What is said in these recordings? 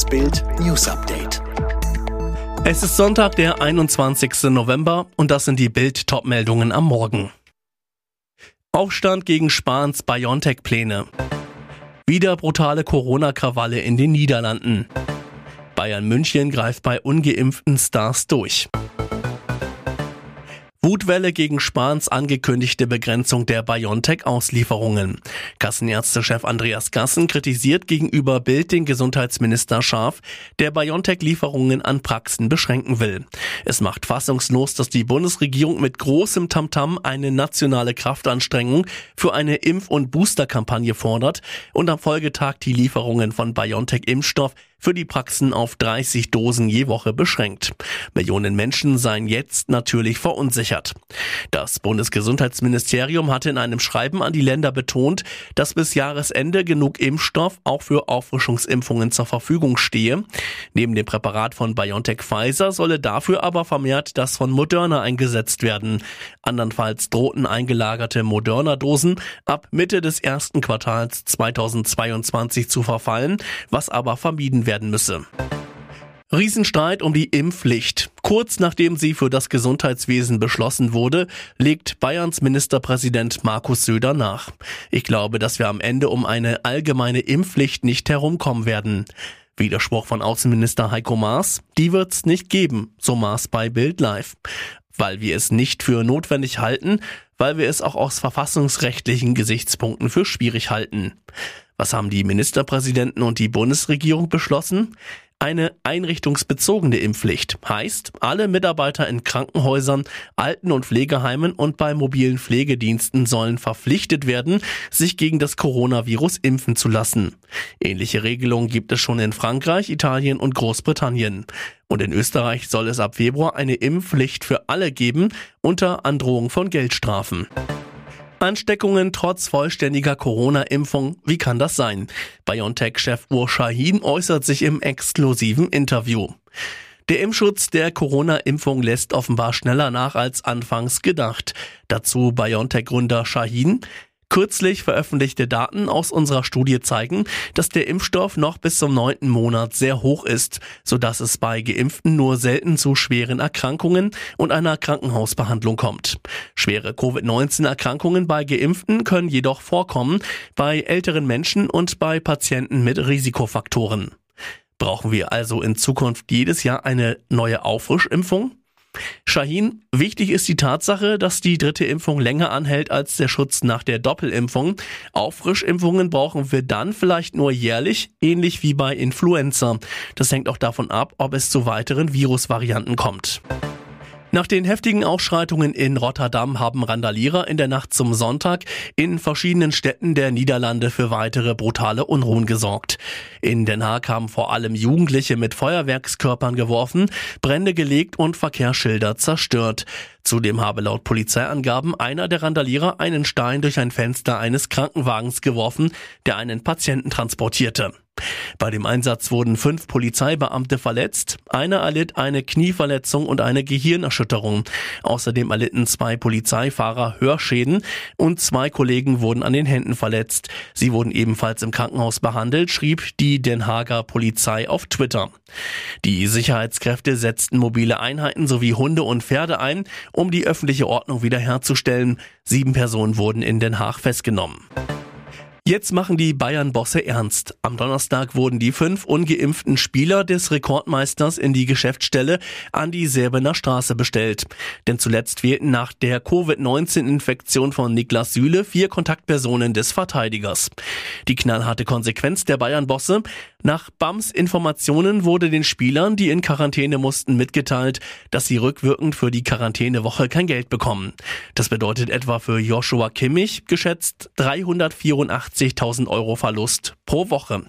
Das Bild News Update. Es ist Sonntag, der 21. November und das sind die Bild Topmeldungen am Morgen. Aufstand gegen Spahns BioNTech-Pläne. Wieder brutale Corona-Krawalle in den Niederlanden. Bayern München greift bei ungeimpften Stars durch. Wutwelle gegen Spahns angekündigte Begrenzung der BioNTech-Auslieferungen. Kassenärztechef Andreas Gassen kritisiert gegenüber Bild den Gesundheitsminister scharf, der BioNTech-Lieferungen an Praxen beschränken will. Es macht fassungslos, dass die Bundesregierung mit großem Tamtam eine nationale Kraftanstrengung für eine Impf- und Boosterkampagne fordert und am Folgetag die Lieferungen von BioNTech-Impfstoff für die Praxen auf 30 Dosen je Woche beschränkt. Millionen Menschen seien jetzt natürlich verunsichert. Das Bundesgesundheitsministerium hatte in einem Schreiben an die Länder betont, dass bis Jahresende genug Impfstoff auch für Auffrischungsimpfungen zur Verfügung stehe. Neben dem Präparat von BioNTech Pfizer solle dafür aber vermehrt das von Moderna eingesetzt werden. Andernfalls drohten eingelagerte Moderna-Dosen ab Mitte des ersten Quartals 2022 zu verfallen, was aber vermieden werden müsse. Riesenstreit um die Impfpflicht. Kurz nachdem sie für das Gesundheitswesen beschlossen wurde, legt Bayerns Ministerpräsident Markus Söder nach. Ich glaube, dass wir am Ende um eine allgemeine Impfpflicht nicht herumkommen werden. Widerspruch von Außenminister Heiko Maas, die wird's nicht geben, so Maas bei Bild Live. Weil wir es nicht für notwendig halten, weil wir es auch aus verfassungsrechtlichen Gesichtspunkten für schwierig halten. Was haben die Ministerpräsidenten und die Bundesregierung beschlossen? Eine einrichtungsbezogene Impfpflicht heißt, alle Mitarbeiter in Krankenhäusern, Alten- und Pflegeheimen und bei mobilen Pflegediensten sollen verpflichtet werden, sich gegen das Coronavirus impfen zu lassen. Ähnliche Regelungen gibt es schon in Frankreich, Italien und Großbritannien. Und in Österreich soll es ab Februar eine Impfpflicht für alle geben, unter Androhung von Geldstrafen. Ansteckungen trotz vollständiger Corona-Impfung. Wie kann das sein? BioNTech-Chef Ur Shahin äußert sich im exklusiven Interview. Der Impfschutz der Corona-Impfung lässt offenbar schneller nach als anfangs gedacht. Dazu BioNTech-Gründer Shahin. Kürzlich veröffentlichte Daten aus unserer Studie zeigen, dass der Impfstoff noch bis zum neunten Monat sehr hoch ist, sodass es bei Geimpften nur selten zu schweren Erkrankungen und einer Krankenhausbehandlung kommt. Schwere Covid-19-Erkrankungen bei Geimpften können jedoch vorkommen, bei älteren Menschen und bei Patienten mit Risikofaktoren. Brauchen wir also in Zukunft jedes Jahr eine neue Auffrischimpfung? Shahin, wichtig ist die Tatsache, dass die dritte Impfung länger anhält als der Schutz nach der Doppelimpfung. Auffrischimpfungen brauchen wir dann vielleicht nur jährlich, ähnlich wie bei Influenza. Das hängt auch davon ab, ob es zu weiteren Virusvarianten kommt. Nach den heftigen Ausschreitungen in Rotterdam haben Randalierer in der Nacht zum Sonntag in verschiedenen Städten der Niederlande für weitere brutale Unruhen gesorgt. In Den Haag haben vor allem Jugendliche mit Feuerwerkskörpern geworfen, Brände gelegt und Verkehrsschilder zerstört. Zudem habe laut Polizeiangaben einer der Randalierer einen Stein durch ein Fenster eines Krankenwagens geworfen, der einen Patienten transportierte. Bei dem Einsatz wurden fünf Polizeibeamte verletzt. Einer erlitt eine Knieverletzung und eine Gehirnerschütterung. Außerdem erlitten zwei Polizeifahrer Hörschäden und zwei Kollegen wurden an den Händen verletzt. Sie wurden ebenfalls im Krankenhaus behandelt, schrieb die Den Haager Polizei auf Twitter. Die Sicherheitskräfte setzten mobile Einheiten sowie Hunde und Pferde ein, um die öffentliche Ordnung wiederherzustellen. Sieben Personen wurden in Den Haag festgenommen. Jetzt machen die Bayern-Bosse ernst. Am Donnerstag wurden die fünf ungeimpften Spieler des Rekordmeisters in die Geschäftsstelle an die Säbener Straße bestellt. Denn zuletzt fehlten nach der Covid-19-Infektion von Niklas Süle vier Kontaktpersonen des Verteidigers. Die knallharte Konsequenz der Bayern-Bosse. Nach BAMs Informationen wurde den Spielern, die in Quarantäne mussten, mitgeteilt, dass sie rückwirkend für die Quarantänewoche kein Geld bekommen. Das bedeutet etwa für Joshua Kimmich geschätzt 384.000 Euro Verlust pro Woche.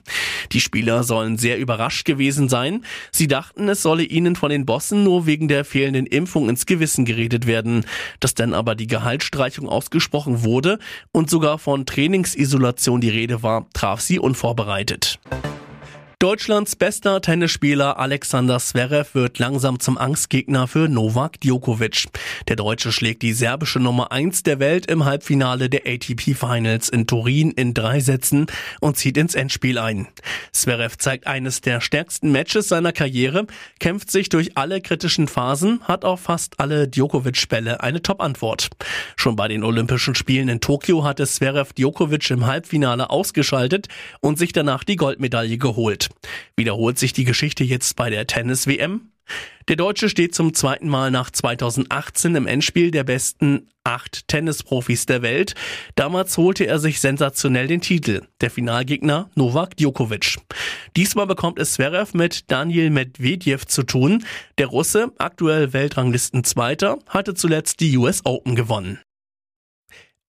Die Spieler sollen sehr überrascht gewesen sein. Sie dachten, es solle ihnen von den Bossen nur wegen der fehlenden Impfung ins Gewissen geredet werden. Dass dann aber die Gehaltsstreichung ausgesprochen wurde und sogar von Trainingsisolation die Rede war, traf sie unvorbereitet. Deutschlands bester Tennisspieler Alexander Zverev wird langsam zum Angstgegner für Novak Djokovic. Der Deutsche schlägt die serbische Nummer 1 der Welt im Halbfinale der ATP Finals in Turin in drei Sätzen und zieht ins Endspiel ein. Zverev zeigt eines der stärksten Matches seiner Karriere, kämpft sich durch alle kritischen Phasen, hat auf fast alle Djokovic-Bälle eine Top-Antwort. Schon bei den Olympischen Spielen in Tokio hatte Zverev Djokovic im Halbfinale ausgeschaltet und sich danach die Goldmedaille geholt. Wiederholt sich die Geschichte jetzt bei der Tennis-WM? Der Deutsche steht zum zweiten Mal nach 2018 im Endspiel der besten acht Tennisprofis der Welt. Damals holte er sich sensationell den Titel. Der Finalgegner Novak Djokovic. Diesmal bekommt es Zverev mit Daniel Medvedev zu tun. Der Russe, aktuell Weltranglistenzweiter, hatte zuletzt die US Open gewonnen.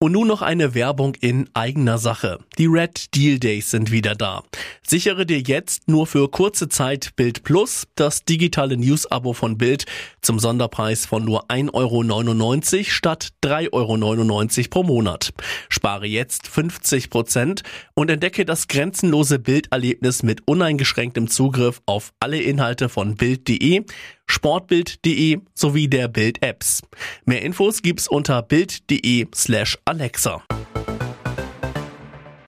Und nun noch eine Werbung in eigener Sache. Die Red Deal Days sind wieder da. Sichere dir jetzt nur für kurze Zeit Bild Plus, das digitale News-Abo von Bild, zum Sonderpreis von nur 1,99 Euro statt 3,99 Euro pro Monat. Spare jetzt 50 Prozent und entdecke das grenzenlose Bilderlebnis mit uneingeschränktem Zugriff auf alle Inhalte von Bild.de, sportbild.de sowie der Bild-Apps. Mehr Infos gibt's unter bild.de slash Alexa.